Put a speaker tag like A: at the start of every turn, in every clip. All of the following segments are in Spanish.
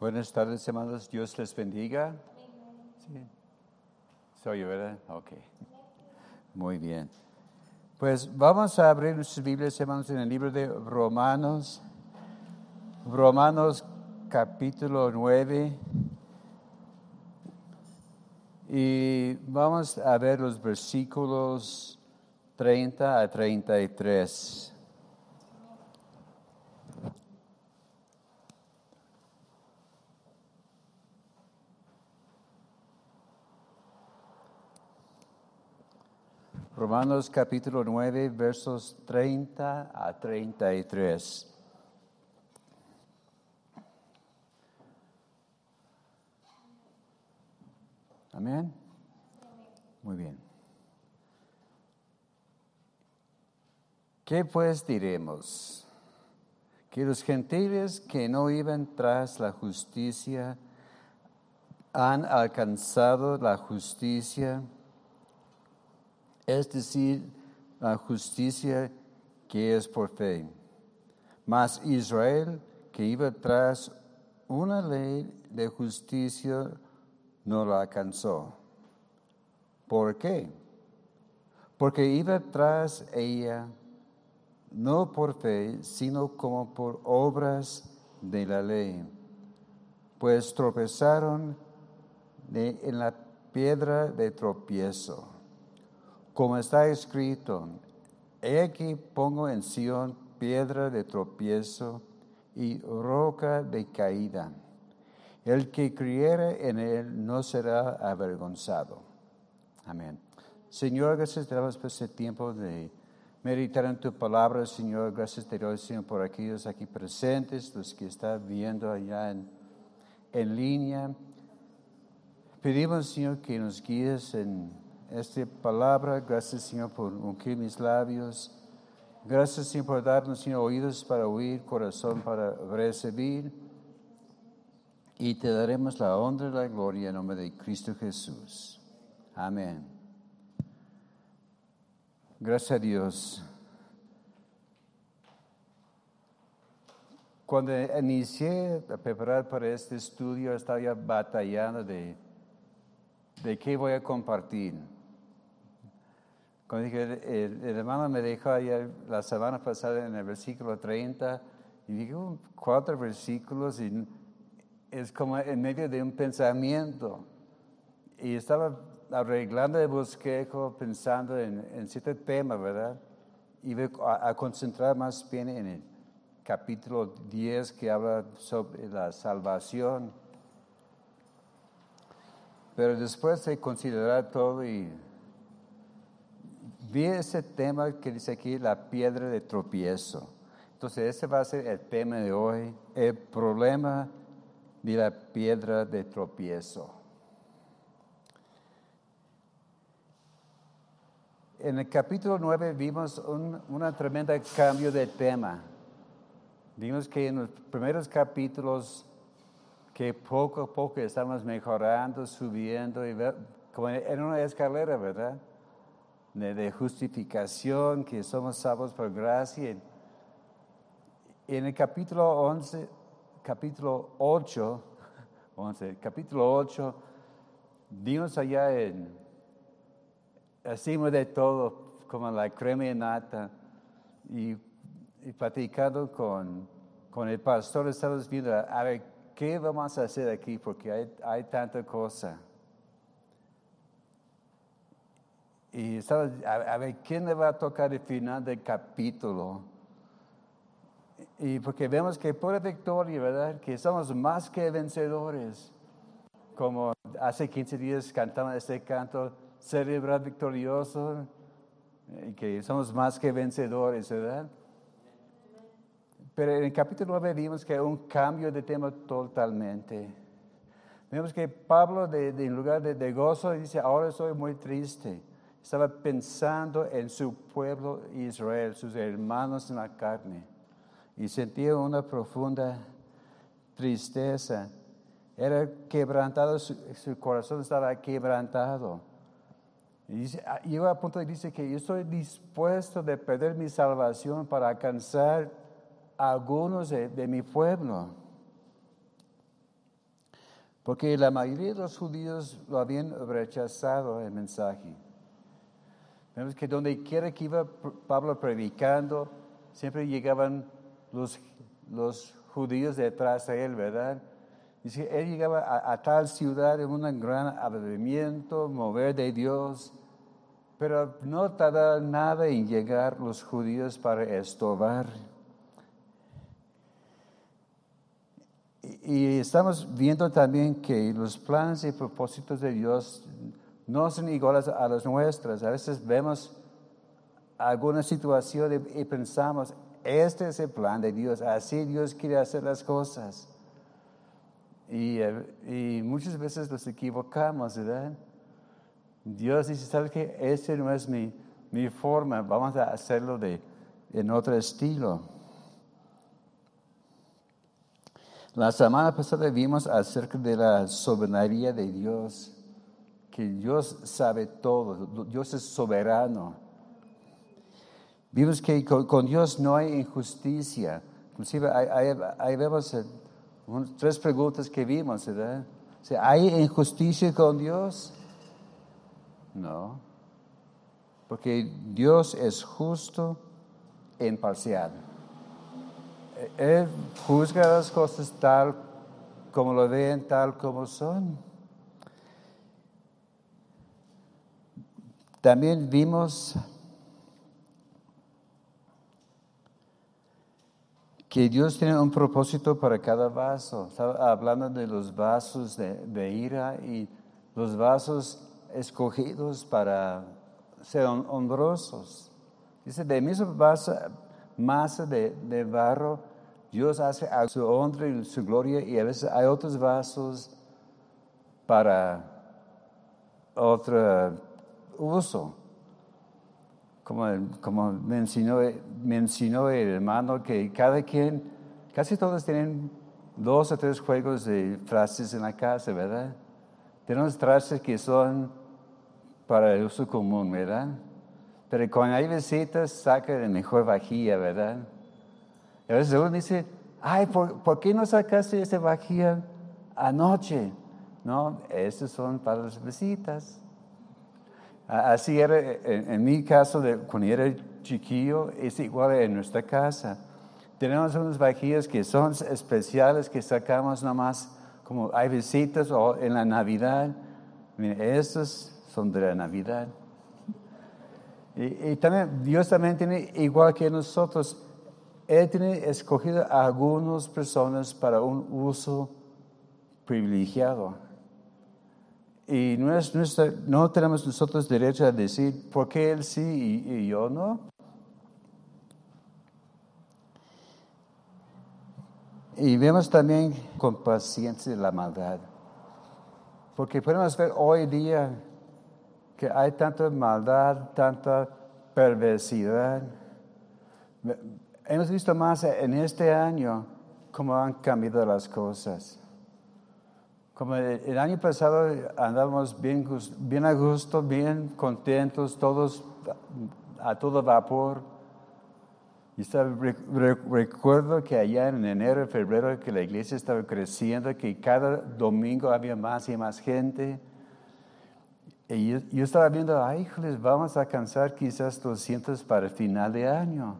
A: Buenas tardes, hermanos. Dios les bendiga. Sí. Soy yo, ¿verdad? Ok. Muy bien. Pues vamos a abrir nuestras Biblias, hermanos, en el libro de Romanos. Romanos capítulo 9. Y vamos a ver los versículos 30 a 33. Romanos capítulo 9, versos 30 a 33. Amén. Muy bien. ¿Qué pues diremos? Que los gentiles que no iban tras la justicia han alcanzado la justicia es decir, la justicia que es por fe. Mas Israel, que iba tras una ley de justicia, no la alcanzó. ¿Por qué? Porque iba tras ella no por fe, sino como por obras de la ley. Pues tropezaron en la piedra de tropiezo como está escrito, he aquí pongo en Sion piedra de tropiezo y roca de caída. El que creyere en él no será avergonzado. Amén. Señor, gracias te damos por este tiempo de meditar en tu palabra, Señor. Gracias te doy, Señor, por aquellos aquí presentes, los que están viendo allá en, en línea. Pedimos, Señor, que nos guíes en esta palabra. Gracias, Señor, por ungir mis labios. Gracias, Señor, por darnos, oídos para oír, corazón para recibir. Y te daremos la honra y la gloria en nombre de Cristo Jesús. Amén. Gracias a Dios. Cuando inicié a preparar para este estudio, estaba batallando de, de qué voy a compartir. Como dije, el, hermano me dijo ayer, la semana pasada en el versículo 30, y digo, cuatro versículos, y es como en medio de un pensamiento. Y estaba arreglando el bosquejo, pensando en, en cierto tema, ¿verdad? Voy a, a, concentrar más bien en el capítulo 10 que habla sobre la salvación. Pero después de considerar todo y vi ese tema que dice aquí, la piedra de tropiezo. Entonces, ese va a ser el tema de hoy, el problema de la piedra de tropiezo. En el capítulo 9 vimos un una tremenda cambio de tema. Vimos que en los primeros capítulos que poco a poco estamos mejorando, subiendo, y como en una escalera, ¿verdad? De, justificación, que somos salvos por gracia. En el capítulo 11, capítulo 8, 11, capítulo 8, vimos allá en, hacemos de todo, como la crema y nata, y, y platicando con, con el pastor, estamos viendo, a ver, ¿qué vamos a hacer aquí? Porque hay, hay tanta cosa. Y estaba, a, ver, ¿quién le va a tocar el final del capítulo? Y porque vemos que por victoria, ¿verdad? Que somos más que vencedores. Como hace 15 días cantamos este canto, celebrar victorioso, y que somos más que vencedores, ¿verdad? Pero en el capítulo 9 vimos que hay un cambio de tema totalmente. Vemos que Pablo, de, en lugar de, de gozo, dice, ahora soy muy triste estaba pensando en su pueblo Israel, sus hermanos en la carne, y sentía una profunda tristeza. Era quebrantado, su, corazón estaba quebrantado. Y ah, llegó a punto de dice que yo estoy dispuesto de perder mi salvación para alcanzar a algunos de, de mi pueblo. porque la mayoría de los judíos lo habían rechazado el mensaje. Vemos que donde quiera que iba Pablo predicando, siempre llegaban los, los judíos detrás de él, ¿verdad? Dice, él llegaba a, tal ciudad en un gran avivamiento, mover de Dios, pero no tardaba nada en llegar los judíos para estorbar. Y estamos viendo también que los planes y propósitos de Dios no son iguales a los nuestros. A veces vemos alguna situación y pensamos, este es el plan de Dios, así Dios quiere hacer las cosas. Y, y muchas veces nos equivocamos, ¿verdad? Dios dice, ¿sabes qué? Ese no es mi, mi forma, vamos a hacerlo de, en otro estilo. La semana pasada vimos acerca de la soberanía de Dios, que Dios sabe todo, Dios es soberano. Vimos que con, Dios no hay injusticia. Inclusive ahí vemos tres preguntas que vimos, ¿verdad? ¿Hay injusticia con Dios? No, porque Dios es justo e imparcial. Él juzga las cosas tal como lo ven, tal como son. También vimos que Dios tiene un propósito para cada vaso. Estaba hablando de los vasos de, ira y los vasos escogidos para ser honrosos. Dice, de misma masa de, de, barro, Dios hace a su honra y su gloria y a veces hay otros vasos para otro uso. Como, como mencionó, mencionó el hermano que cada quien, casi todos tienen dos o tres juegos de frases en la casa, ¿verdad? Tenemos trastes que son para el uso común, ¿verdad? Pero cuando hay visitas, saca de mejor vajilla, ¿verdad? Y a veces uno dice, ay, ¿por, qué no sacaste esa vajilla anoche? No, esos son para las visitas. Así era en, mi caso, de, cuando era chiquillo, es igual en nuestra casa. Tenemos unas vajillas que son especiales que sacamos nomás como hay visitas o en la Navidad. Miren, estos son de la Navidad. Y, también Dios también tiene, igual que nosotros, Él tiene escogido a algunas personas para un uso privilegiado. Y no, es nuestra, no tenemos nosotros derecho a decir por qué Él sí y, y yo no. Y vemos también con paciencia la maldad. Porque podemos ver hoy día que hay tanta maldad, tanta perversidad. Hemos visto más en este año cómo han cambiado las cosas. Como el año pasado andábamos bien, bien a gusto, bien contentos, todos a todo vapor. Y recuerdo que allá en enero, febrero, que la iglesia estaba creciendo, que cada domingo había más y más gente. Y yo, estaba viendo, ay, híjoles, vamos a alcanzar quizás 200 para el final de año.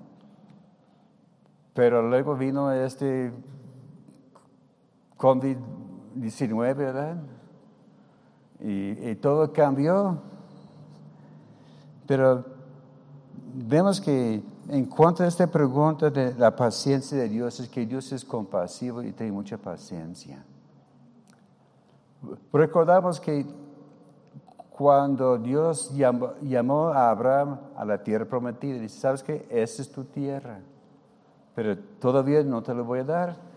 A: Pero luego vino este COVID-19, ¿verdad? Y, y, todo cambió. Pero vemos que en cuanto a esta pregunta de la paciencia de Dios, es que Dios es compasivo y tiene mucha paciencia. Recordamos que cuando Dios llamó, a Abraham a la tierra prometida, dice, ¿sabes qué? Esa es tu tierra, pero todavía no te lo voy a dar.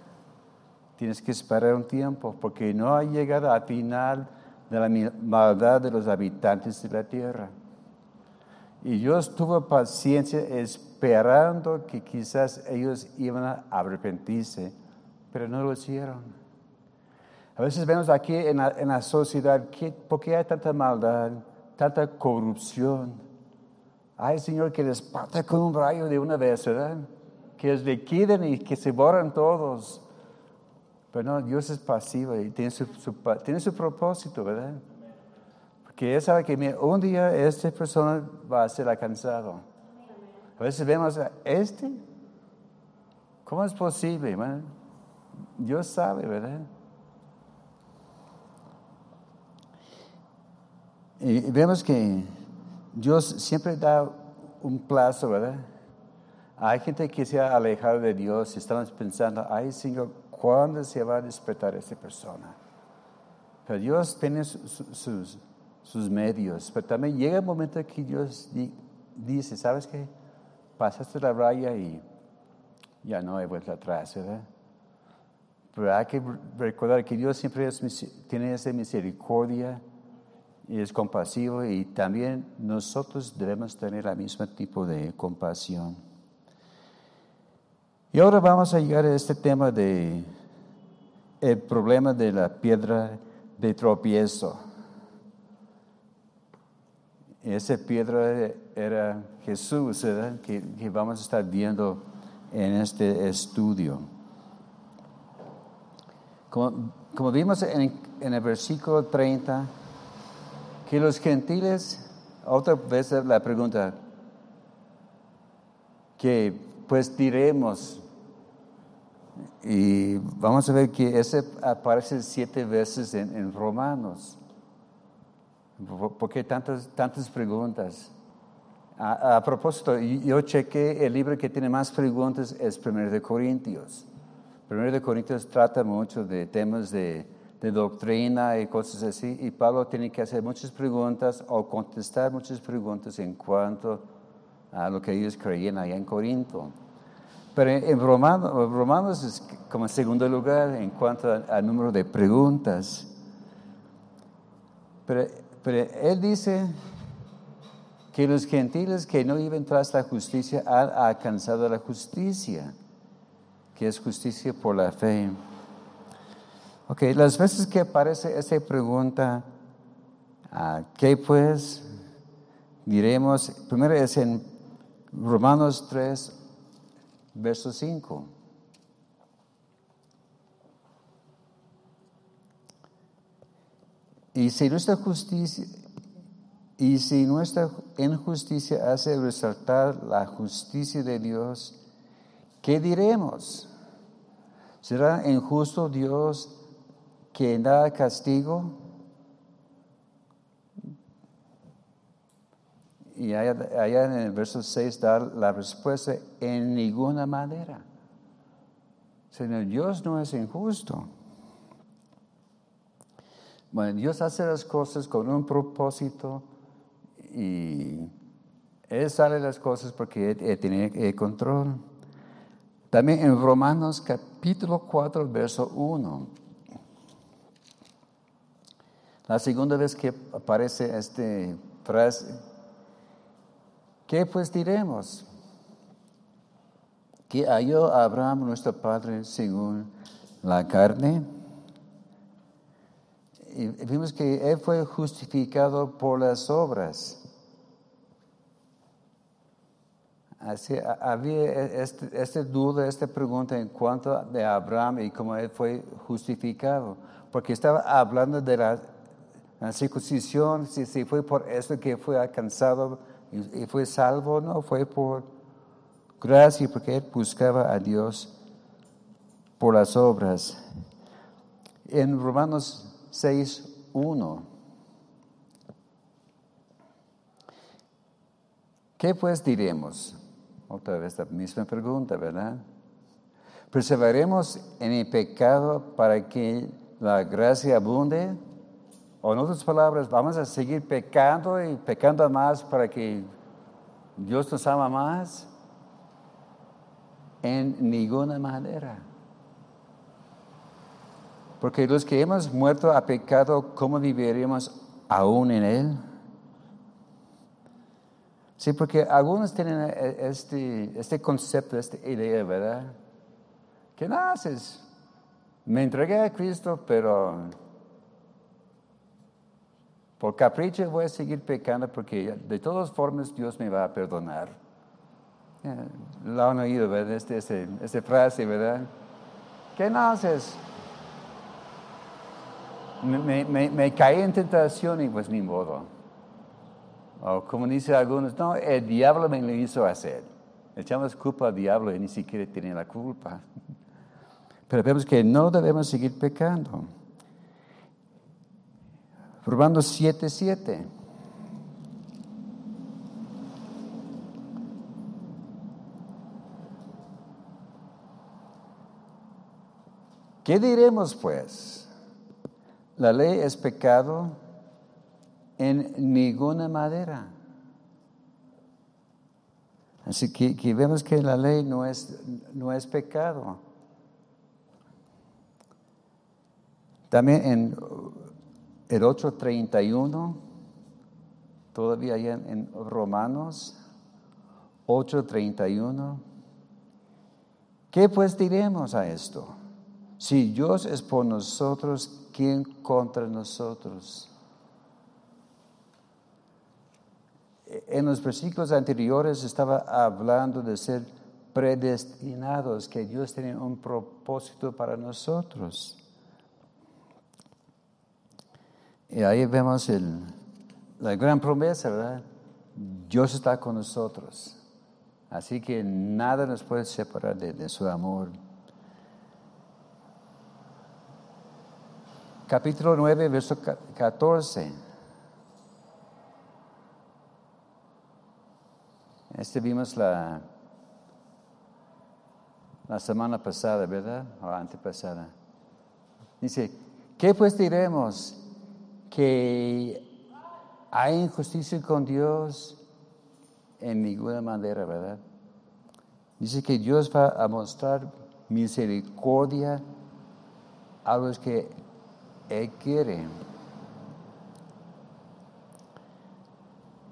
A: Tienes que esperar un tiempo, porque no ha llegado al final de la maldad de los habitantes de la tierra. Y Dios tuvo paciencia esperando que quizás ellos iban a arrepentirse, pero no lo hicieron. A veces vemos aquí en la, sociedad, que, ¿por qué hay tanta maldad, tanta corrupción? Ay, Señor, que les parta con un rayo de una vez, ¿verdad? Que les liquiden y que se borran todos. Pero no, Dios es pasivo y tiene su, tiene su propósito, ¿verdad? Porque Él sabe que un día esta persona va a ser alcanzado. A veces vemos a este, ¿cómo es posible? Dios sabe, ¿verdad? Y vemos que Dios siempre da un plazo, ¿verdad? Hay gente que se ha alejado de Dios y estamos pensando, ay Señor, ¿cuándo se va a despertar esta persona? Pero Dios tiene sus, sus, medios, pero también llega el momento que Dios dice, ¿sabes qué? Pasaste la raya y ya no hay vuelta atrás, ¿verdad? Pero hay que recordar que Dios siempre tiene esa misericordia y es compasivo y también nosotros debemos tener el mismo tipo de compasión. Y ahora vamos a llegar a este tema de el problema de la piedra de tropiezo. Esa piedra era Jesús. Que, vamos a estar viendo en este estudio. Como, vimos en el versículo 30, que los gentiles, otra vez la pregunta, que pues diremos, y vamos a ver que ese aparece siete veces en, Romanos. ¿Por qué tantas, tantas preguntas? A, propósito, yo chequé el libro que tiene más preguntas es Primero de Corintios. Primero de Corintios trata mucho de temas de de doctrina y cosas así, y Pablo tiene que hacer muchas preguntas o contestar muchas preguntas en cuanto a lo que ellos creían allá en Corinto. Pero en Romanos, Romanos es como segundo lugar en cuanto al número de preguntas. Pero, pero él dice que los gentiles que no iban tras la justicia han alcanzado la justicia, que es justicia por la fe. Ok, las veces que aparece esa pregunta, ah, ¿qué pues diremos? Primero es en Romanos 3, verso 5. Y si nuestra justicia, y si nuestra injusticia hace resaltar la justicia de Dios, ¿qué diremos? ¿Será injusto Dios que da castigo y allá, en el verso 6 da la respuesta en ninguna manera. Señor, Dios no es injusto. Bueno, Dios hace las cosas con un propósito y Él sale las cosas porque Él, tiene el control. También en Romanos capítulo 4, verso 1. La segunda vez que aparece este frase, ¿qué pues diremos? Que halló Abraham nuestro padre según la carne. Y vimos que él fue justificado por las obras. Así, había esta este duda, esta pregunta en cuanto a Abraham y cómo él fue justificado, porque estaba hablando de la la circuncisión, si, si, fue por eso que fue alcanzado y, fue salvo, no, fue por gracia, porque él buscaba a Dios por las obras. En Romanos 6, 1. ¿Qué pues diremos? Otra vez la misma pregunta, ¿verdad? ¿Perseveremos en el pecado para que la gracia abunde? O en otras palabras, vamos a seguir pecando y pecando más para que Dios nos ama más. En ninguna manera. Porque los que hemos muerto a pecado, ¿cómo viviríamos aún en él? Sí, porque algunos tienen este, este concepto, esta idea, ¿verdad? Que naces. Me entregué a Cristo, pero por capricho voy a seguir pecando porque de todas formas Dios me va a perdonar. Lo han oído, ¿verdad? Esta este, este frase, ¿verdad? ¿Qué naces? me, me, me caí en tentación y pues ni modo. O como dicen algunos, no, el diablo me lo hizo hacer. Echamos culpa al diablo y ni siquiera tiene la culpa. Pero vemos que no debemos seguir pecando. Romanos 7, 7. ¿Qué diremos pues? La ley es pecado en ninguna manera. Así que, vemos que la ley no es, no es pecado. También en el 8.31, todavía en, en Romanos 8.31, ¿qué pues diremos a esto? Si Dios es por nosotros, ¿quién contra nosotros? En los versículos anteriores estaba hablando de ser predestinados, que Dios tiene un propósito para nosotros. Y ahí vemos el, la gran promesa, ¿verdad? Dios está con nosotros. Así que nada nos puede separar de su amor. capítulo 9, verso 14. Este vimos la, la semana pasada, ¿verdad? O antepasada. Dice, ¿qué pues diremos? Que hay injusticia con Dios en ninguna manera, ¿verdad? Dice que Dios va a mostrar misericordia a los que él quiere.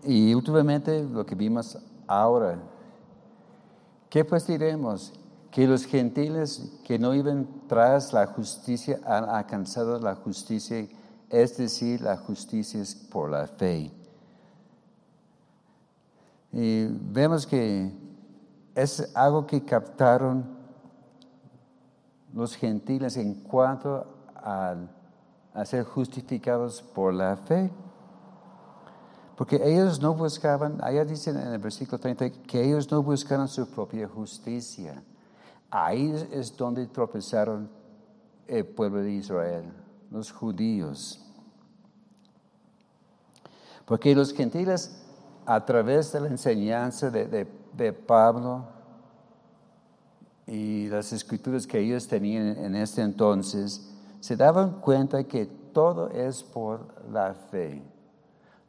A: Y últimamente lo que vimos ahora, ¿qué pues diremos? Que los gentiles que no iban tras la justicia han alcanzado la justicia, es decir, la justicia es por la fe. Y vemos que es algo que captaron los gentiles en cuanto a ser justificados por la fe. Porque ellos no buscaban, allá dicen en el versículo 30, que ellos no buscaron su propia justicia. Ahí es donde tropezaron el pueblo de Israel, los judíos. Porque los gentiles, a través de la enseñanza de, de Pablo y las escrituras que ellos tenían en este entonces, se daban cuenta que todo es por la fe.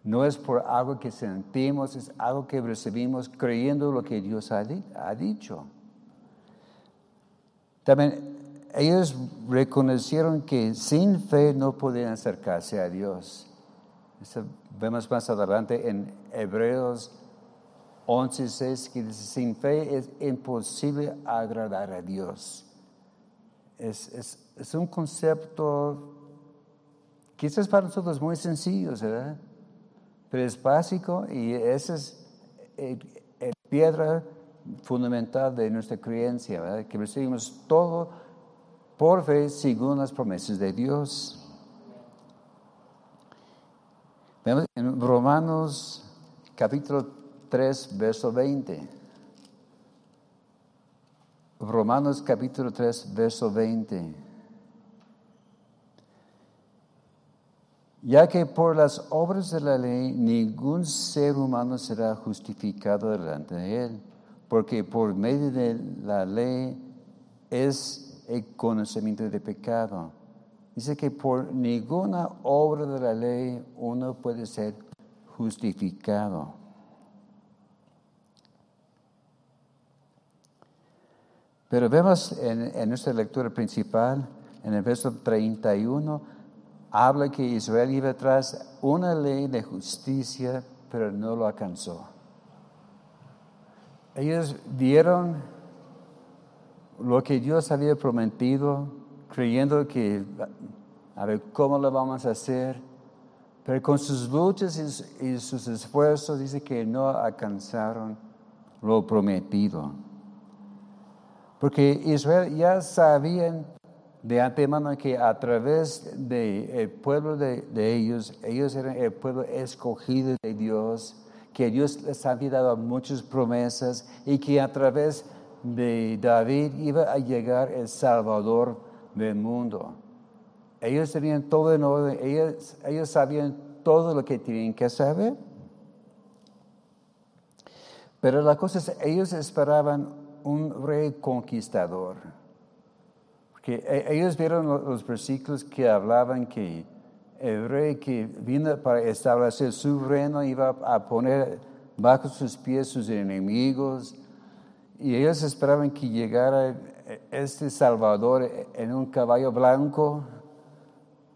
A: No es por algo que sentimos, es algo que recibimos creyendo lo que Dios ha, dicho. También ellos reconocieron que sin fe no podían acercarse a Dios. vemos más adelante en Hebreos 11:6 que dice, sin fe es imposible agradar a Dios. es, es un concepto quizás para nosotros muy sencillo, ¿verdad? Pero es básico y esa es eh, piedra fundamental de nuestra creencia, ¿verdad? Que recibimos todo por fe según las promesas de Dios. Vemos en Romanos capítulo 3, verso 20. Romanos capítulo 3, verso 20. ya que por las obras de la ley ningún ser humano será justificado delante de él, porque por medio de la ley es el conocimiento de pecado. Dice que por ninguna obra de la ley uno puede ser justificado. Pero vemos en, nuestra lectura principal, en el verso 31, habla que Israel iba tras una ley de justicia, pero no lo alcanzó. Ellos vieron lo que Dios había prometido, creyendo que, a ver, ¿cómo lo vamos a hacer? Pero con sus luchas y sus esfuerzos dice que no alcanzaron lo prometido. Porque Israel ya sabían de antemano que a través del pueblo de, de, ellos, ellos eran el pueblo escogido de Dios, que Dios les había dado muchas promesas y que a través de David iba a llegar el Salvador del mundo. Ellos tenían todo en orden, ellos, ellos sabían todo lo que tenían que saber. Pero la cosa es, ellos esperaban un rey conquistador. Porque e, ellos vieron los versículos que hablaban que el rey que vino para establecer su reino iba a poner bajo sus pies sus enemigos. Y ellos esperaban que llegara este Salvador en un caballo blanco,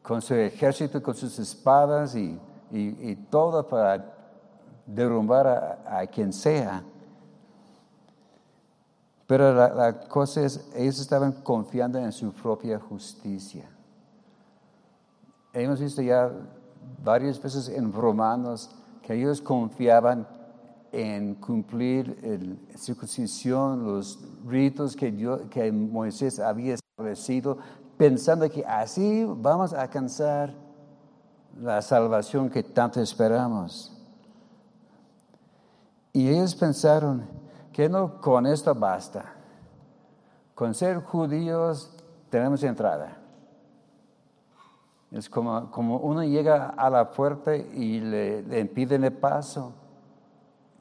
A: con su ejército, con sus espadas y, y, todo para derrumbar a, quien sea. Pero la, la, cosa es, ellos estaban confiando en su propia justicia. Hemos visto ya varias veces en Romanos que ellos confiaban en cumplir la circuncisión, los ritos que, Moisés había establecido, pensando que así vamos a alcanzar la salvación que tanto esperamos. Y ellos pensaron que no con esto basta. Con ser judíos tenemos entrada. Es como, como uno llega a la puerta y le, le impiden el paso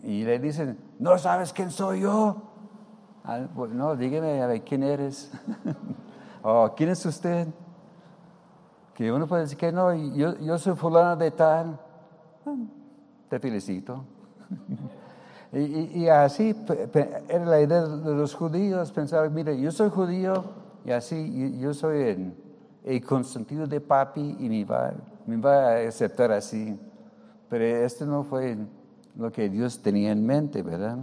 A: y le dicen, ¿no sabes quién soy yo? Ah, pues, no, dígame a ver quién eres. o quién es usted. Que uno puede decir que no, yo, yo soy fulano de tal. Te felicito. y, y, así era la idea de los judíos, pensar, mire, yo soy judío y así yo, soy el, el, consentido de papi y me va, me va a aceptar así. Pero este no fue lo que Dios tenía en mente, ¿verdad?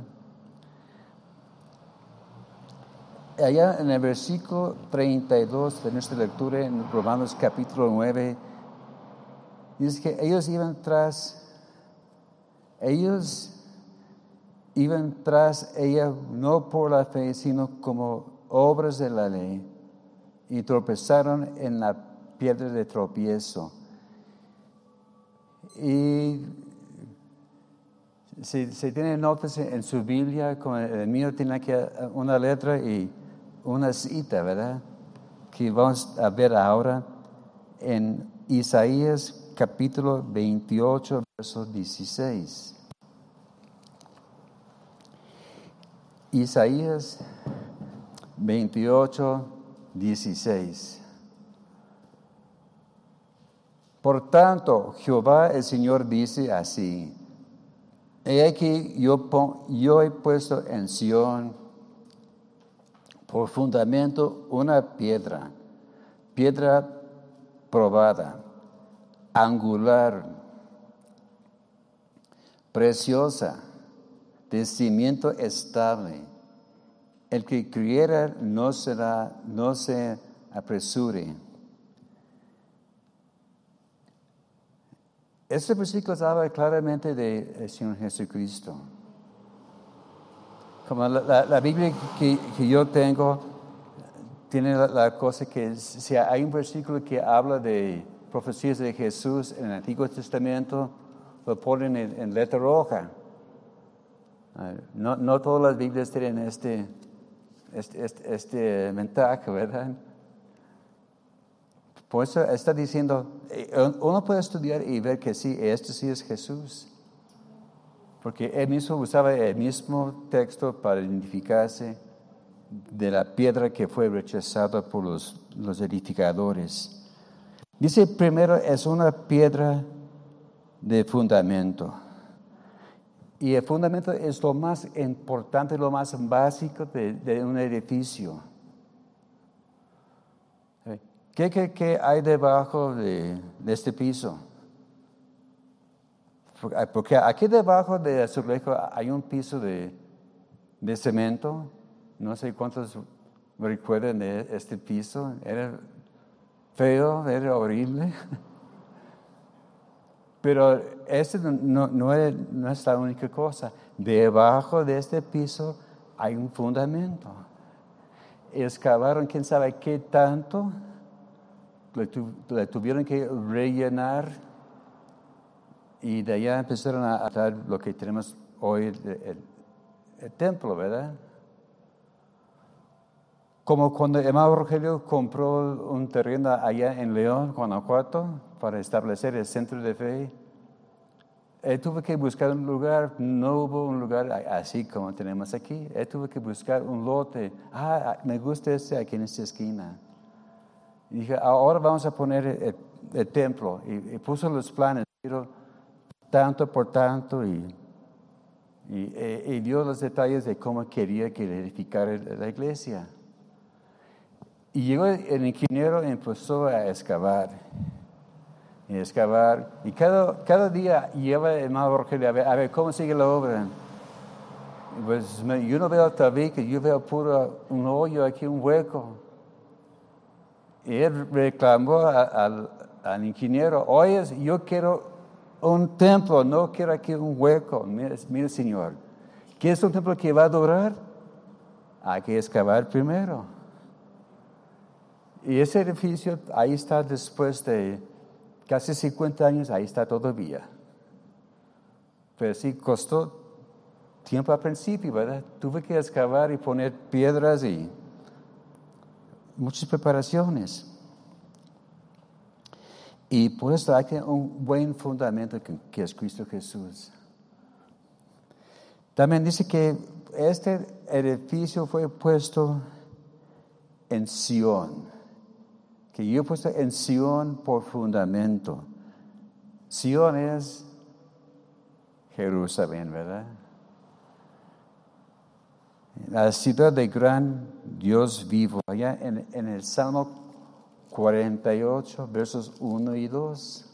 A: Allá en el versículo 32 de nuestra lectura en Romanos capítulo 9, dice que ellos iban tras, ellos iban tras ella no por la fe, sino como obras de la ley, y tropezaron en la piedra de tropiezo. Y si, si tiene notas en su Biblia, como el mío tiene aquí una letra y una cita, ¿verdad? Que vamos a ver ahora en Isaías capítulo 28, verso 16. Isaías 28, 16. Por tanto, Jehová el Señor dice así, He aquí yo, yo he puesto en Sión por fundamento una piedra, piedra probada, angular, preciosa, de cimiento estable. El que creyera no será, no se apresure. Este versículo habla claramente del Señor Jesucristo. Como la, Biblia que, yo tengo tiene la, cosa que si hay un versículo que habla de profecías de Jesús en el Antiguo Testamento, lo ponen en, letra roja. No, no, todas las Biblias tienen este, este, este, este mensaje, ¿verdad? Por eso está diciendo, eh, uno puede estudiar y ver que sí, este sí es Jesús. Porque él mismo usaba el mismo texto para identificarse de la piedra que fue rechazada por los, los edificadores. Dice primero, es una piedra de fundamento. Y el fundamento es lo más importante, lo más básico de, un edificio. ¿Qué, hay debajo de, este piso? Porque aquí debajo de Azulejo hay un piso de, cemento. No sé cuántos recuerdan de este piso. Era feo, era horrible. Pero no, no, es, no es la única cosa. Debajo de este piso hay un fundamento. Excavaron quién sabe qué tanto le, tu- le tuvieron que rellenar y de allá empezaron a dar lo que tenemos hoy, el, el- templo, ¿verdad? Como cuando Emma Rogelio compró un terreno allá en León, Guanajuato, para establecer el centro de fe. Él tuvo que buscar un lugar, no hubo un lugar así como tenemos aquí. Él tuvo que buscar un lote. Ah, me gusta este aquí en esta esquina. Y dije, ahora vamos a poner el, el templo. Y, y puso los planes, tanto por tanto, y, y, e- y dio los detalles de cómo quería que edificara la iglesia. Y llegó el ingeniero y empezó a excavar. Y excavar. Y cada, cada día lleva el hermano Rogelio a ver, a ver cómo sigue la obra. Pues yo no veo tabique, yo veo puro un hoyo aquí, un hueco. Y él reclamó a- al, al ingeniero, oye, yo quiero un templo, no quiero aquí un hueco. Mire, mire, señor, ¿quieres un templo que va a durar? Hay que excavar primero. Y ese edificio ahí está después de casi 50 años, ahí está todavía. Pero sí costó tiempo al principio, ¿verdad? Tuve que excavar y poner piedras y muchas preparaciones. Y por eso hay que un buen fundamento que, que es Cristo Jesús. También dice que este edificio fue puesto en Sión, que yo he puesto en Sión por fundamento. Sión es Jerusalén, ¿verdad? La ciudad de gran Dios vivo, allá en, el Salmo 48, versos 1 y 2.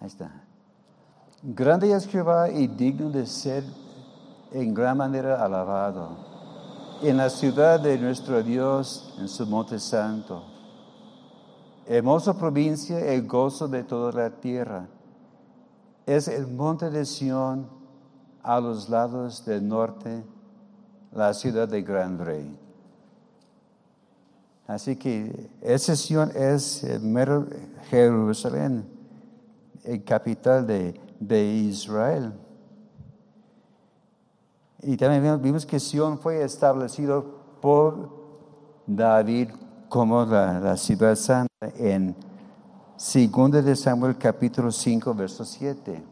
A: Ahí está. Grande es Jehová y digno de ser en gran manera alabado. En la ciudad de nuestro Dios, en su monte santo. Hermosa provincia, el gozo de toda la tierra. Es el monte de Sión a los lados del norte, la ciudad de gran rey. Así que esa Sión es el Jerusalén, el capital de Israel. Y también vimos- que Sión fue establecido por David como la, la ciudad santa en 2 de Samuel capítulo 5 verso 7.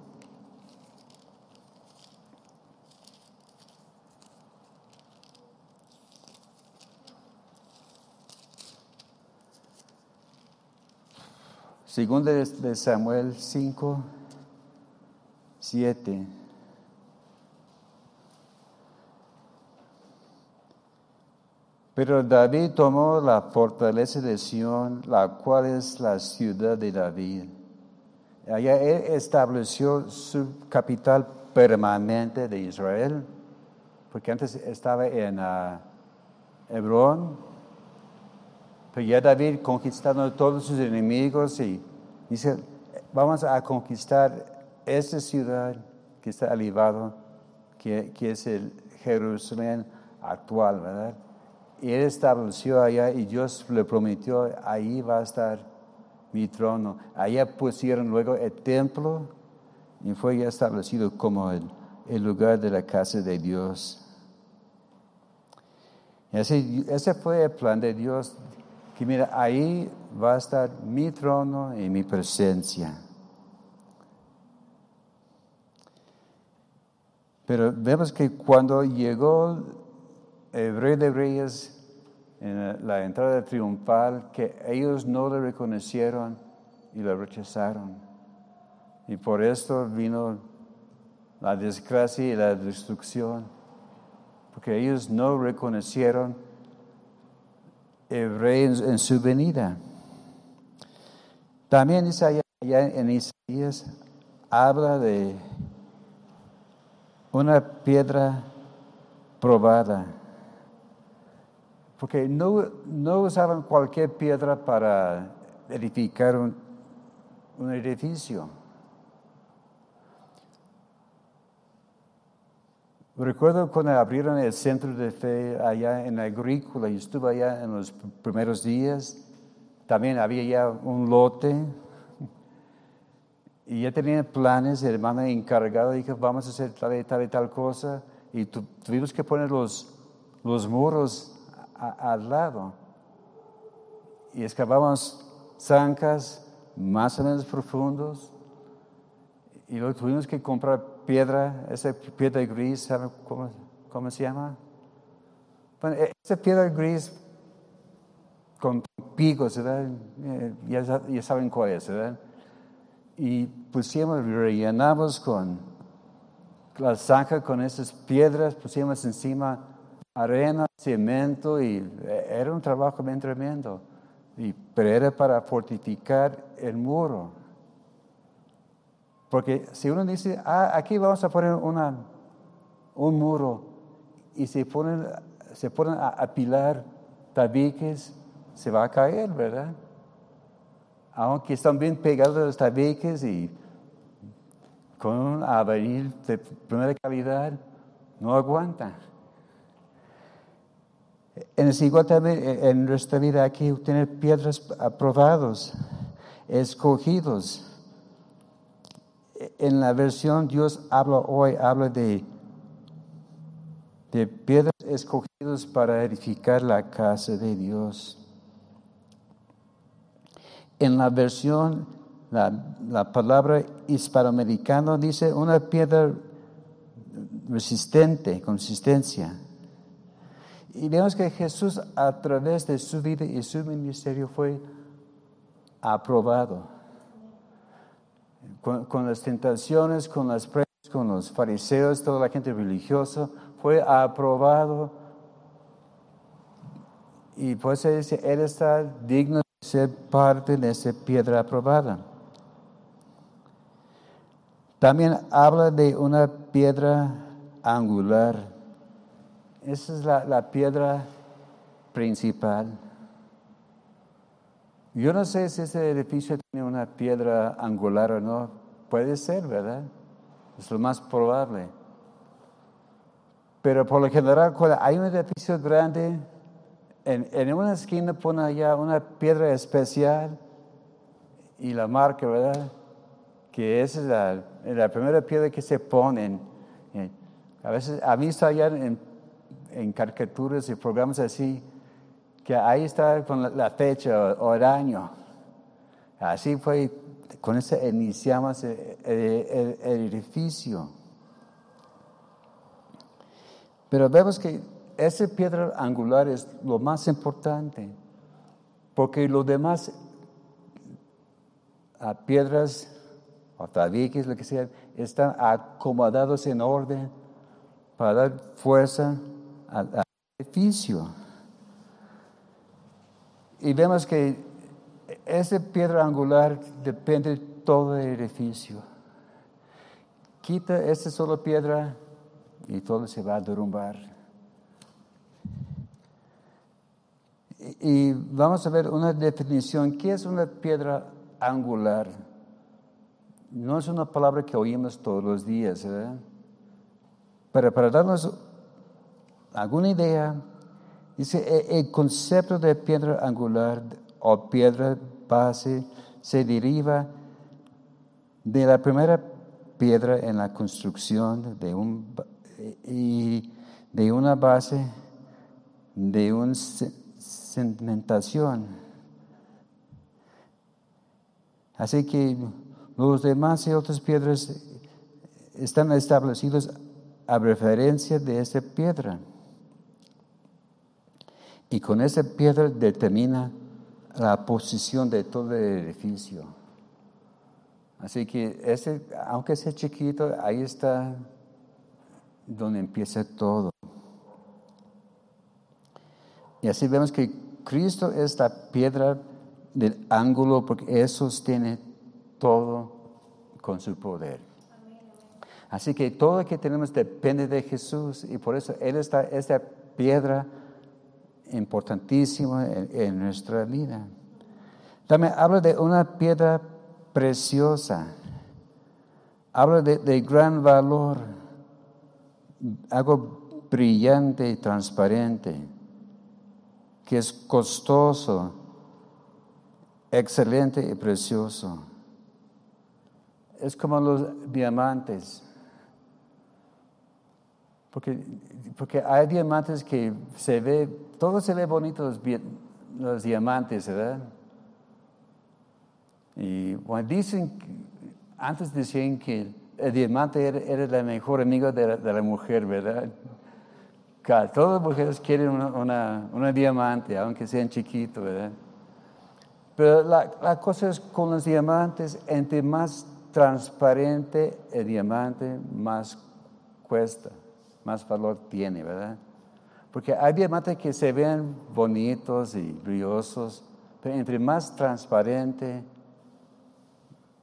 A: Segunda de de Samuel 5, 7. Pero David tomó la fortaleza de Sión, la cual es la ciudad de David. Allá él estableció su capital permanente de Israel, porque antes estaba en ah, Hebrón, pero ya David conquistando todos sus enemigos y dice, vamos a conquistar esta ciudad que está alivado, que, que es el Jerusalén actual, ¿verdad? Él estableció allá y Dios le prometió, ahí va a estar mi trono. Allá pusieron luego el templo y fue ya establecido como el, lugar de la casa de Dios. Así, ese fue el plan de Dios, que mira, ahí va a estar mi trono y mi presencia. Pero vemos que cuando llegó el de reyes en la entrada triunfal, que ellos no le reconocieron y lo rechazaron. Y por esto vino la desgracia y la destrucción, porque ellos no reconocieron el en, su venida. También allá en Isaías, habla de una piedra probada porque no, no usaban cualquier piedra para edificar un, un edificio. Recuerdo cuando abrieron el centro de fe allá en Agrícola, y estuve allá en los primeros días, también había ya un lote, y ya tenía planes, el hermano encargado dijo, vamos a hacer tal y tal y tal cosa, y tu, tuvimos que poner los, los muros al lado. Y excavamos zancas más o menos profundos. Y luego tuvimos que comprar piedra, esa piedra gris, ¿sabe cómo, cómo se llama? Bueno, e, esa piedra gris con picos, ¿verdad? Eh, ya, ya, saben cuál es, ¿verdad? Y pusimos, rellenamos con la zanja con esas piedras, pusimos encima arena, cemento y eh, era un trabajo bien tremendo. Y, pero era para fortificar el muro. Porque si uno dice, ah, aquí vamos a poner una, un muro y se ponen, se ponen a apilar tabiques, se va a caer, ¿verdad? Aunque están bien pegados los tabiques y con un avenir de primera calidad, no aguanta. En en nuestra vida aquí tener piedras aprobados, escogidos en la versión Dios habla hoy, habla de, de piedras escogidas para edificar la casa de Dios. En la versión, la, la palabra hispanoamericana dice una piedra resistente, consistencia. Y vemos que Jesús a través de su vida y su ministerio fue aprobado con, las tentaciones, con las pruebas, con los fariseos, toda la gente religiosa, fue aprobado. Y pues él dice, él está digno de ser parte de esa piedra aprobada. También habla de una piedra angular. Esa es la, la piedra principal. Yo no sé si ese edificio tiene una piedra angular o no. Puede ser, ¿verdad? Es lo más probable. Pero por lo general, cuando hay un edificio grande, en, una esquina pone allá una piedra especial y la marca, ¿verdad? Que esa es la, la primera piedra que se pone. A veces, a mí está allá en, en caricaturas y programas así, que ahí está con la, fecha o, el año. Así fue, con eso iniciamos el, edificio. Pero vemos que esa piedra angular es lo más importante, porque los demás piedras o tabiques, lo que sea, están acomodados en orden para dar fuerza al edificio. Y vemos que esa piedra angular depende de todo el edificio. Quita esa sola piedra y todo se va a derrumbar. Y vamos a ver una definición. ¿Qué es una piedra angular? No es una palabra que oímos todos los días, ¿verdad? Pero para darnos alguna idea, Dice, e, el concepto de piedra angular o piedra base se deriva de la primera piedra en la construcción de, un, y de una base de una cementación. Así que los demás y otras piedras están establecidos a referencia de esta piedra. Y con esa piedra determina la posición de todo el edificio. Así que ese, aunque sea chiquito, ahí está donde empieza todo. Y así vemos que Cristo es la piedra del ángulo porque Él sostiene todo con su poder. Así que todo lo que tenemos depende de Jesús y por eso Él está esta piedra importantísimo en, nuestra vida. También habla de una piedra preciosa, habla de, gran valor, algo brillante y transparente, que es costoso, excelente y precioso. Es como los diamantes. Porque, porque hay diamantes que se ve, todo se ve bonito los, los diamantes, ¿verdad? Y bueno, dicen, antes decían que el diamante era, era el mejor amigo de la, mujer, ¿verdad? todas las mujeres quieren una, una, diamante, aunque sean chiquitos, ¿verdad? Pero la, la, cosa es con los diamantes, entre más transparente el diamante, más cuesta, más valor tiene, ¿verdad? Porque hay diamantes que se ven bonitos y brillosos, pero entre más transparente,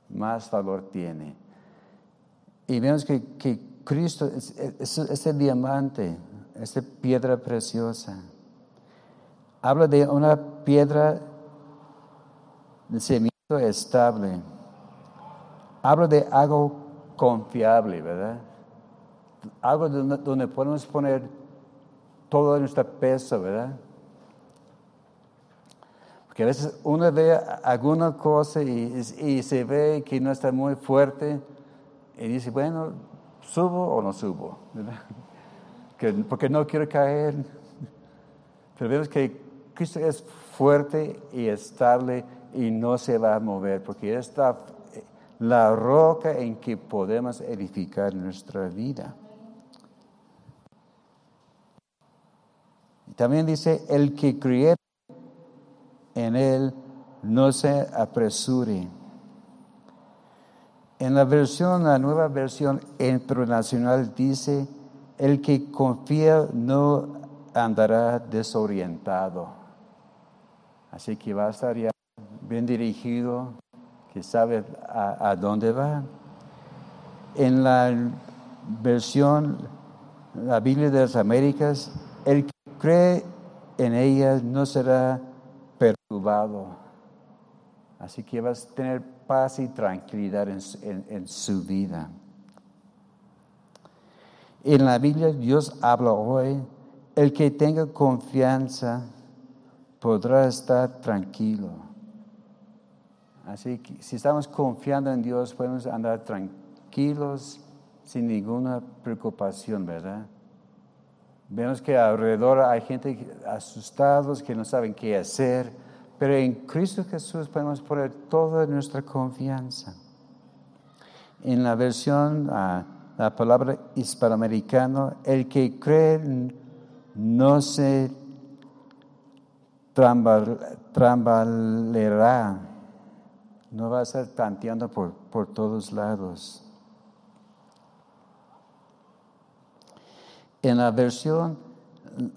A: más valor tiene. Y vemos que, que Cristo es, ese diamante, esta piedra preciosa. Habla de una piedra de cimiento estable. Habla de algo confiable, ¿verdad? Algo donde, donde podemos poner todo nuestro peso, ¿verdad? Porque a veces uno ve alguna cosa y, se ve que no está muy fuerte y dice, bueno, ¿subo o no subo? porque no quiero caer. Pero vemos que Cristo es fuerte y estable y no se va a mover porque es la roca en que podemos edificar nuestra vida. También dice, el que cree en él no se apresure. En la versión, la nueva versión internacional dice, el que confía no andará desorientado. Así que va a estar ya bien dirigido, que sabe a, a dónde va. En la versión, la Biblia de las Américas, el cree en ella no será Así que vas a tener paz y tranquilidad en, su vida. En la Biblia Dios habla hoy, el que tenga confianza podrá estar tranquilo. Así que si estamos confiando en Dios, podemos andar tranquilos sin ninguna preocupación, ¿verdad? Vemos que alrededor hay gente asustados que no saben qué hacer, pero en Cristo Jesús podemos poner toda nuestra confianza. En la versión, uh, la palabra hispanoamericano, el que cree no se trambalerá, no va a estar tanteando por, por todos lados. En la versión,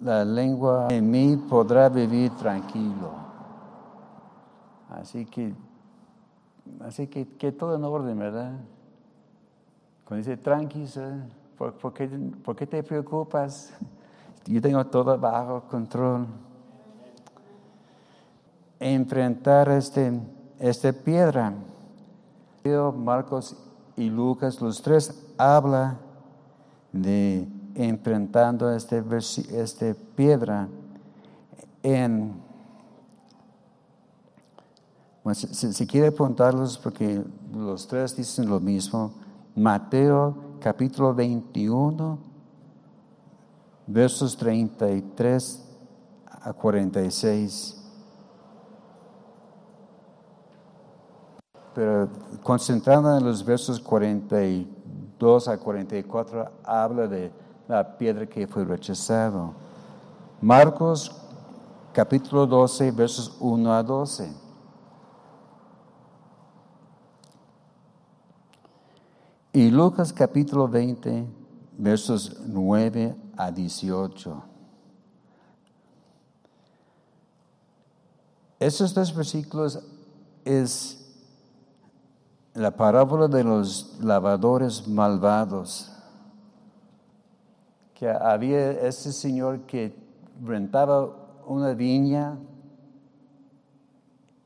A: la lengua en mí podrá vivir tranquilo. Así que, así que, que todo en orden, ¿verdad? Cuando dice tranqui, ¿por, qué, ¿por, qué, te preocupas? Yo tengo todo bajo control. Enfrentar este, esta piedra. Marcos y Lucas, los tres hablan de enfrentando este, esta piedra en si, quiere apuntarlos, porque los tres dicen lo mismo, Mateo capítulo 21, versos 33 a 46. Pero concentrado en los versos 42 a 44, habla de la piedra que fue rechazado. Marcos capítulo 12, versos 1 a 12. Y Lucas capítulo 20, versos 9 a 18. Esos dos versículos es la parábola de los lavadores malvados. Que había ese señor que rentaba una viña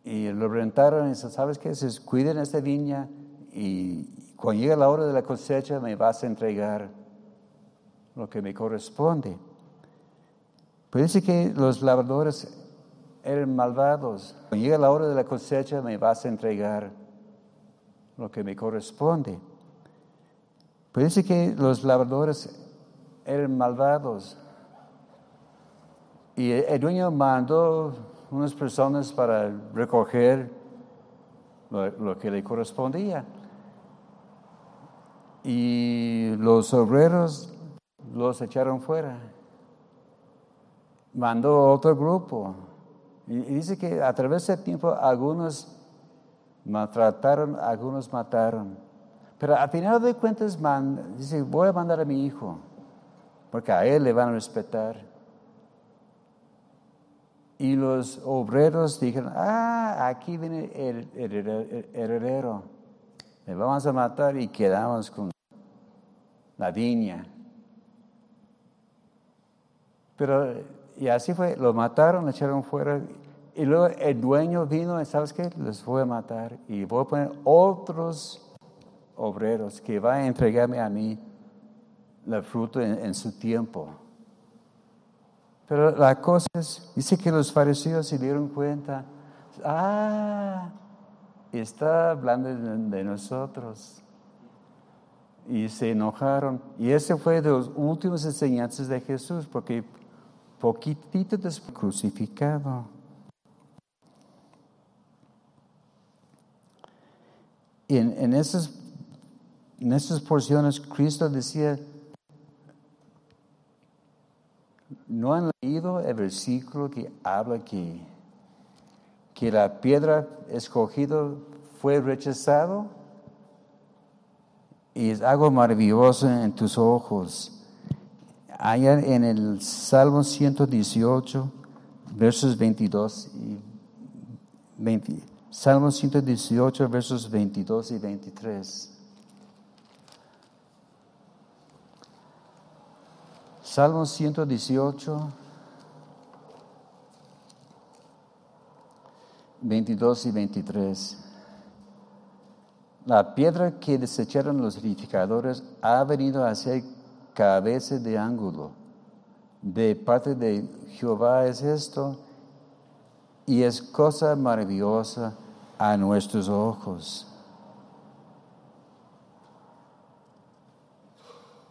A: y lo rentaron y dice, ¿sabes qué? Se cuiden esta viña y cuando llegue la hora de la cosecha me vas a entregar lo que me corresponde. Pues dice que los labradores eran malvados. Cuando llega la hora de la cosecha me vas a entregar lo que me corresponde. Pues dice que los labradores eran malvados. Y el dueño mandó unas personas para recoger lo, que le correspondía. Y los obreros los echaron fuera. Mandó otro grupo. Y, dice que a través del tiempo algunos maltrataron, algunos mataron. Pero al final de cuentas dice, voy a mandar a mi hijo, porque a él le van a respetar. Y los obreros dijeron, ah, aquí viene el, heredero. Le vamos a matar y quedamos con la viña. Pero, y así fue, lo mataron, lo echaron fuera. Y luego el dueño vino, ¿sabes qué? Les voy a matar y voy a poner otros obreros que van a entregarme a mí la fruta en su tiempo. Pero la cosa es, dice que los fariseos se dieron cuenta, ah, está hablando de, nosotros. Y se enojaron. Y ese fue de los últimos enseñanzas de Jesús, porque poquitito después crucificado. En, en, esas, en esas porciones Cristo decía, ¿No han leído el versículo que habla que, que la piedra escogida fue rechazado? Y es algo maravilloso en tus ojos. Allá en el Salmo 118, versos 22 y 20. Salmo 118, versos 22 y 23. Salmo 118, 22 y 23. La piedra que desecharon los edificadores ha venido a ser cabeza de ángulo. De parte de Jehová es esto y es cosa maravillosa a nuestros ojos.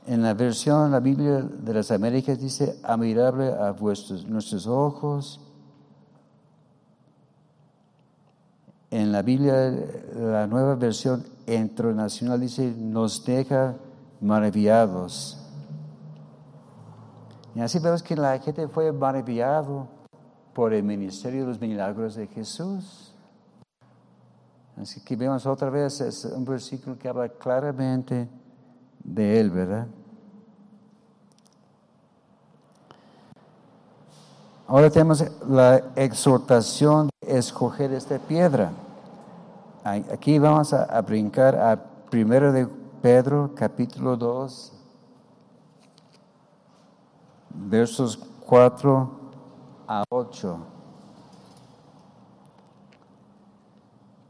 A: En la versión, la Biblia de las Américas dice, admirable a vuestros, nuestros ojos. En la Biblia, la nueva versión internacional dice, nos deja maravillados. Y así vemos que la gente fue maravillado por el ministerio de los milagros de Jesús. Así que vemos otra vez, es un versículo que habla claramente de él, ¿verdad? Ahora tenemos la exhortación de escoger esta piedra. Aquí vamos a, brincar a primero de Pedro, capítulo 2, versos 4 a 8.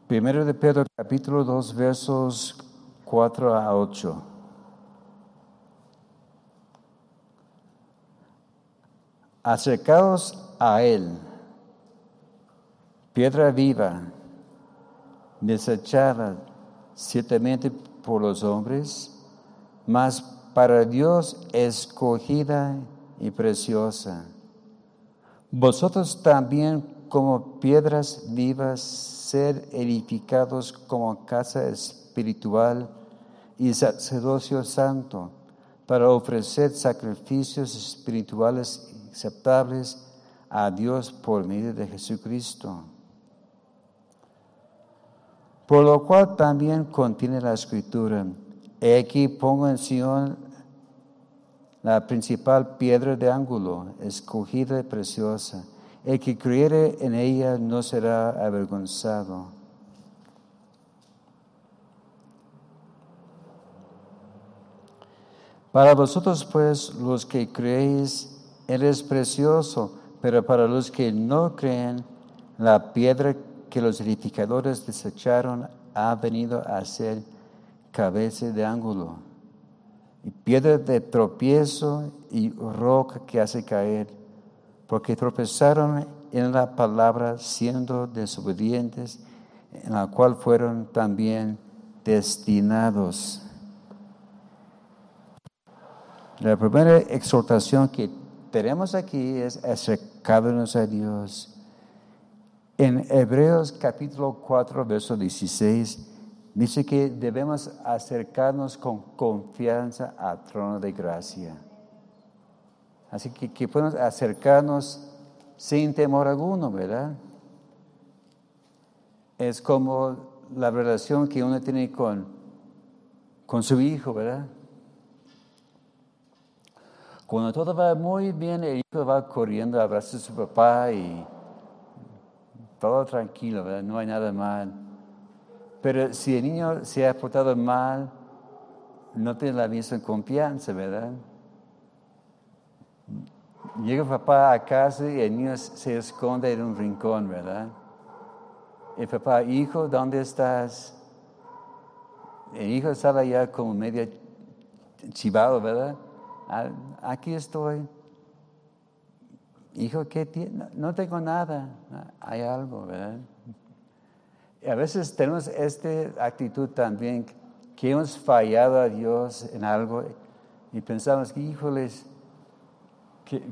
A: Primero de Pedro, capítulo 2, versos 4 a 8. Acercaos a Él, piedra viva, desechada ciertamente por los hombres, mas para Dios escogida y preciosa. Vosotros también como piedras vivas, ser edificados como casa espiritual y sacerdocio santo, para ofrecer sacrificios espirituales aceptables a Dios por medio de Jesucristo. Por lo cual también contiene la escritura, he aquí pongo en Sion la principal piedra de ángulo, escogida y preciosa. El que creyere en ella no será avergonzado. Para vosotros pues, los que creéis, él es precioso, pero para los que no creen, la piedra que los edificadores desecharon ha venido a ser cabeza de ángulo. y piedra de tropiezo y roca que hace caer, porque tropezaron en la palabra siendo desobedientes, en la cual fueron también destinados. La primera exhortación que tenemos aquí es acercarnos a Dios. En Hebreos capítulo 4, verso 16, dice que debemos acercarnos con confianza al trono de gracia. Así que, que podemos acercarnos sin temor alguno, ¿verdad? Es como la relación que uno tiene con, con su hijo, ¿verdad? Cuando todo va muy bien, el hijo va corriendo a abrazar a su papá y todo tranquilo, ¿verdad? No hay nada mal. Pero si el niño se ha portado mal, no tiene la misma confianza, ¿verdad? Llega papá a casa y el niño se esconde en un rincón, ¿verdad? El papá, hijo, ¿dónde estás? El hijo estaba ya como medio chivado, ¿verdad? Aquí estoy. Hijo, ¿qué tiene? No tengo nada. Hay algo, ¿verdad? A veces tenemos esta actitud también que hemos fallado a Dios en algo y pensamos híjoles,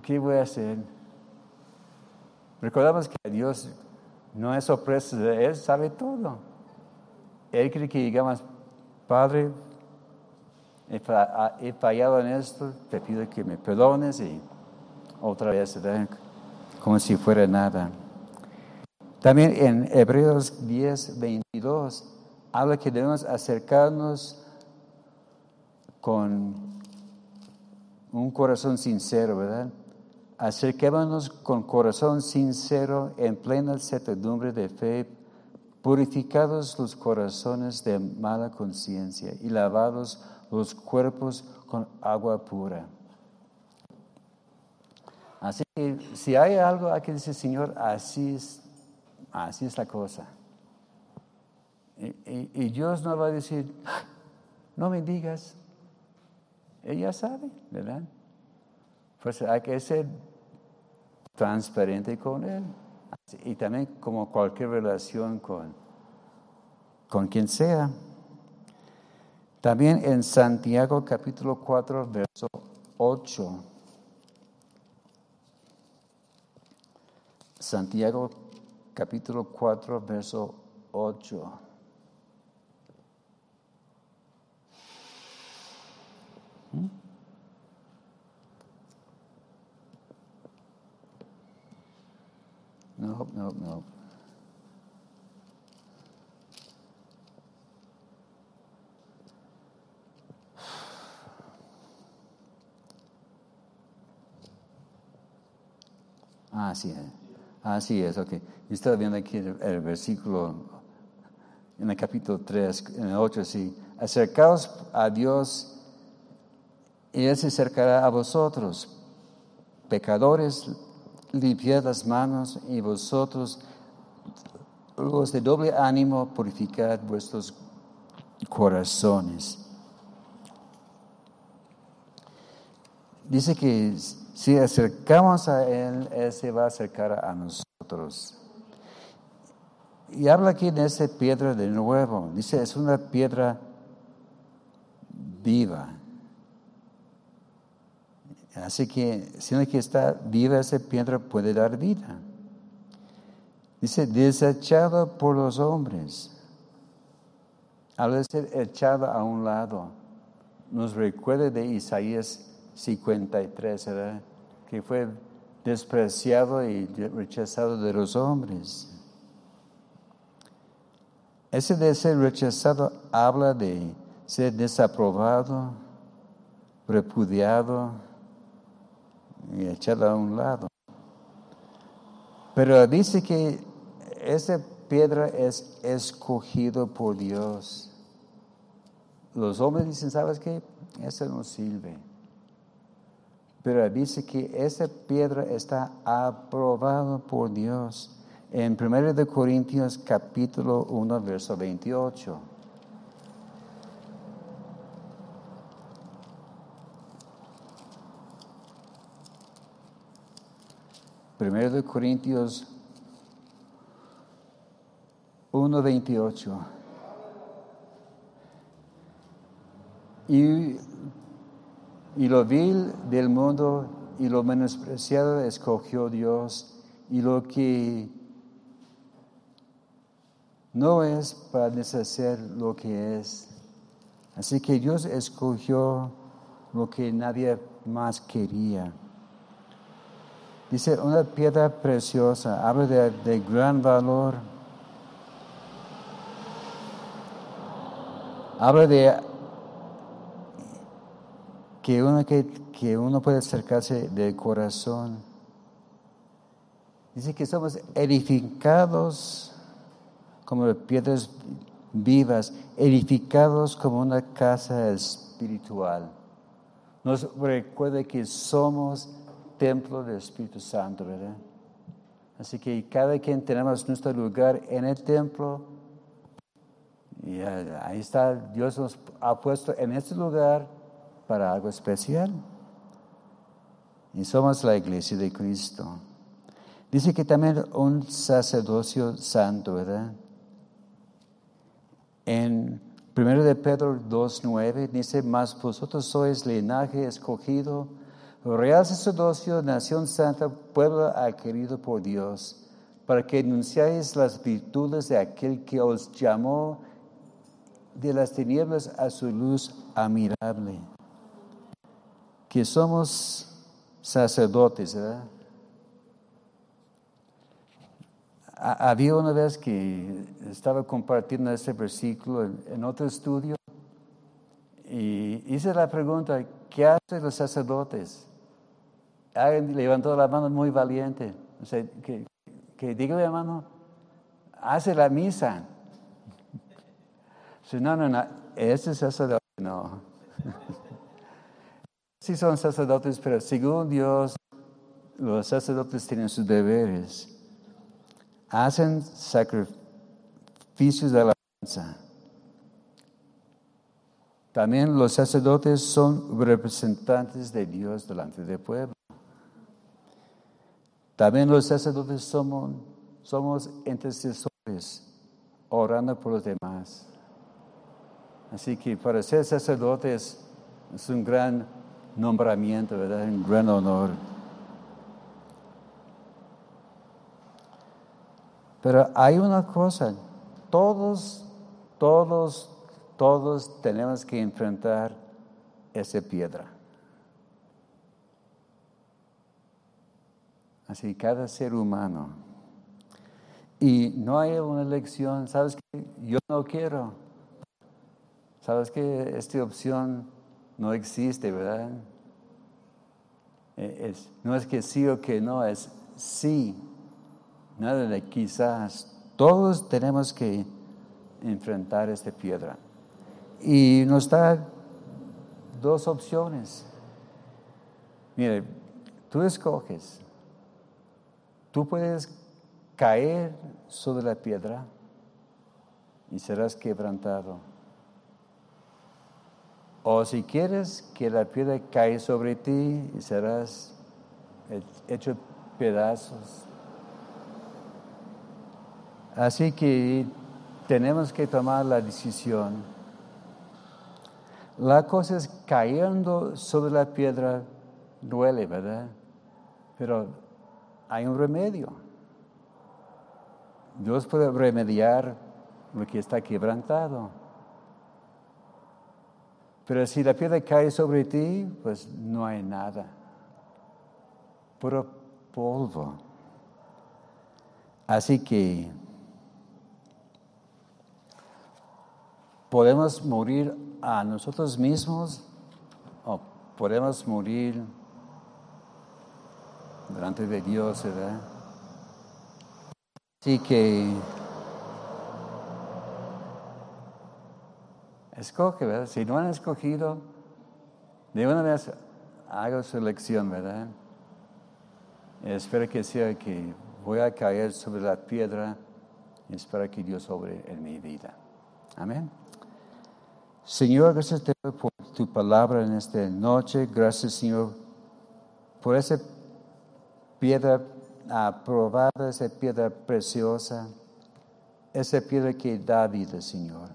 A: ¿qué, voy a hacer? Recordamos que Dios no es sorpresa, Él sabe todo. Él quiere que digamos, Padre, he fallado en esto, te pido que me perdones y otra vez, como si fuera nada. También en Hebreos 10, 22, habla que debemos acercarnos con un corazón sincero, ¿verdad? Acerquémonos con corazón sincero en plena certidumbre de fe, purificados los corazones de mala conciencia y lavados los cuerpos con agua pura. Así que si hay algo hay que decir, Señor, así es, así es la cosa. Y, Dios no va a decir, no me digas. Ella sabe, ¿verdad? Pues hay que ser transparente con Él. Y también como cualquier relación con, con quien sea. También en Santiago capítulo 4, verso 8. Santiago capítulo 4, verso 8. ¿Mm? No, no, no. Ah, sí, así es, ok. Yo estaba viendo aquí el, versículo en el capítulo 3, en el 8, sí. Acercaos a Dios y Él se acercará a vosotros. Pecadores, limpiad las manos y vosotros, los de doble ánimo, purificad vuestros corazones. Dice que si acercamos a Él, Él se va a acercar a nosotros. Y habla aquí de esa piedra de nuevo. Dice, es una piedra viva. Así que, si no que está viva esa piedra, puede dar vida. Dice, desechado por los hombres. Habla de ser echado a un lado. Nos recuerda de Isaías 53, ¿verdad? que fue despreciado y rechazado de los hombres. Ese de ser rechazado habla de ser desaprobado, repudiado y echado a un lado. Pero dice que esa piedra es escogido por Dios. Los hombres dicen, ¿sabes qué? Eso no sirve pero dice que esa piedra está aprobada por Dios. En 1 de Corintios capítulo 1, verso 28. Primero de Corintios 1:28. Y y lo vil del mundo y lo menospreciado escogió Dios y lo que no es para deshacer lo que es. Así que Dios escogió lo que nadie más quería. Dice, una piedra preciosa, habla de, de gran valor. Habla de que uno, que, que uno puede acercarse del corazón. Dice que somos edificados como piedras vivas, edificados como una casa espiritual. Nos recuerda que somos templo del Espíritu Santo, ¿verdad? Así que cada quien tenemos nuestro lugar en el templo. Y ahí está, Dios nos ha puesto en este lugar para algo especial. Y somos la iglesia de Cristo. Dice que también un sacerdocio santo, ¿verdad? En 1 de Pedro 2.9 dice, más vosotros sois linaje escogido, real sacerdocio, nación santa, pueblo adquirido por Dios, para que enunciáis las virtudes de aquel que os llamó de las tinieblas a su luz admirable que somos sacerdotes, ¿verdad? Había una vez que estaba compartiendo ese versículo en, otro estudio y hice la pregunta, ¿qué hacen los sacerdotes? Alguien levantó la mano muy valiente. O sea, que, hermano, hace la misa. no, no, no, ese sacerdote no. Sí son sacerdotes, pero según Dios, los sacerdotes tienen sus deberes. Hacen sacrificios de alabanza. También los sacerdotes son representantes de Dios delante del pueblo. También los sacerdotes somos, somos intercesores, orando por los demás. Así que para ser sacerdotes es un gran nombramiento, ¿verdad? Un gran honor. Pero hay una cosa, todos, todos, todos tenemos que enfrentar esa piedra. Así cada ser humano. Y no hay una elección, ¿sabes qué? Yo no quiero. ¿Sabes qué? Esta opción no existe, ¿verdad? Eh, es, no es que sí o que no, es sí. Nada de quizás. Todos tenemos que enfrentar esta piedra. Y nos da dos opciones. Mire, tú escoges. Tú puedes caer sobre la piedra y serás quebrantado o si quieres que la piedra caiga sobre ti y serás hecho pedazos. Así que tenemos que tomar la decisión. La cosa es cayendo sobre la piedra duele, ¿verdad? Pero hay un remedio. Dios puede remediar lo que está quebrantado. Pero si la piedra cae sobre ti, pues no hay nada. Puro polvo. Así que podemos morir a nosotros mismos o podemos morir delante de Dios, ¿verdad? Así que Escoge, ¿verdad? Si no han escogido, de una vez hago su elección, ¿verdad? espero que sea que voy a caer sobre la piedra y espero que Dios sobre en mi vida. Amén. Señor, gracias por tu palabra en esta noche. Gracias, Señor, por esa piedra aprobada, esa piedra preciosa, esa piedra que da vida, Señor.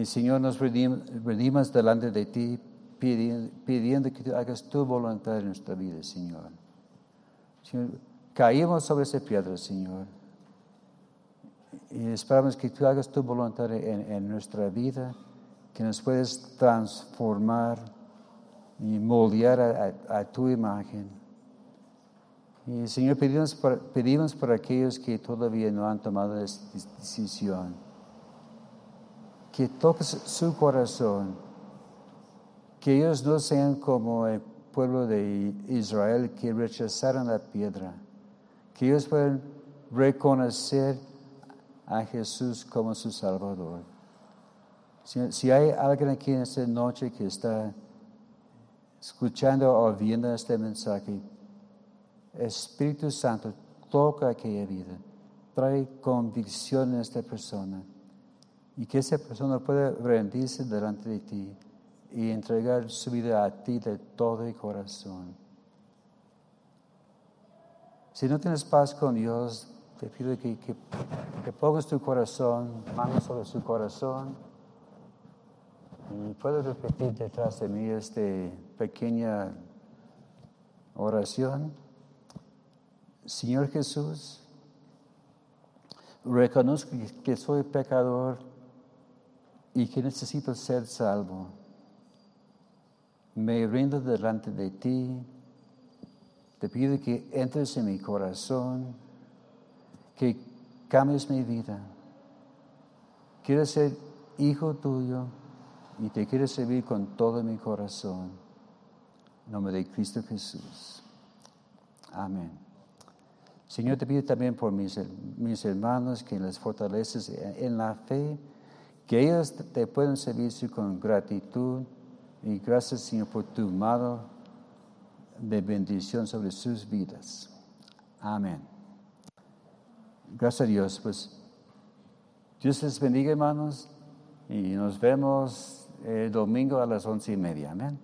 A: Y Señor, nos rendimos delante de ti pidiendo, que tú hagas tu voluntad en nuestra vida, Señor. Caímos sobre esa piedra, Señor. Y esperamos que tú hagas tu voluntad en, nuestra vida, que nos puedes transformar y moldear a, tu imagen. Y Señor, pedimos por, pedimos por aquellos que todavía no han tomado esta decisión, que toques su corazón, que ellos no sean como el pueblo de Israel que rechazaron la piedra, que ellos puedan reconocer a Jesús como su Salvador. Si, hay alguien aquí en esta noche que está escuchando o viendo este mensaje, Espíritu Santo toca aquella vida, trae convicción en esta persona y que esa persona pueda rendirse delante de ti y entregar su vida a ti de todo corazón. Si no tienes paz con Dios, te pido que, pongas tu corazón, manos sobre su corazón. Y puedes repetir detrás de mí esta pequeña oración. Señor Jesús, reconozco que soy pecador y que necesito ser salvo. Me rindo delante de ti. Te pido que entres en mi corazón, que cambies mi vida. Quiero ser hijo tuyo y te quiero servir con todo mi corazón. En nombre de Cristo Jesús. Amén. Señor, te pido también por mis, mis hermanos que les fortaleces en la fe, que ellos te puedan servir con gratitud y gracias, Señor, por tu mano de bendición sobre sus vidas. Amén. Gracias a Dios. Pues Dios les bendiga, hermanos, y nos vemos el domingo a las once y media. Amén.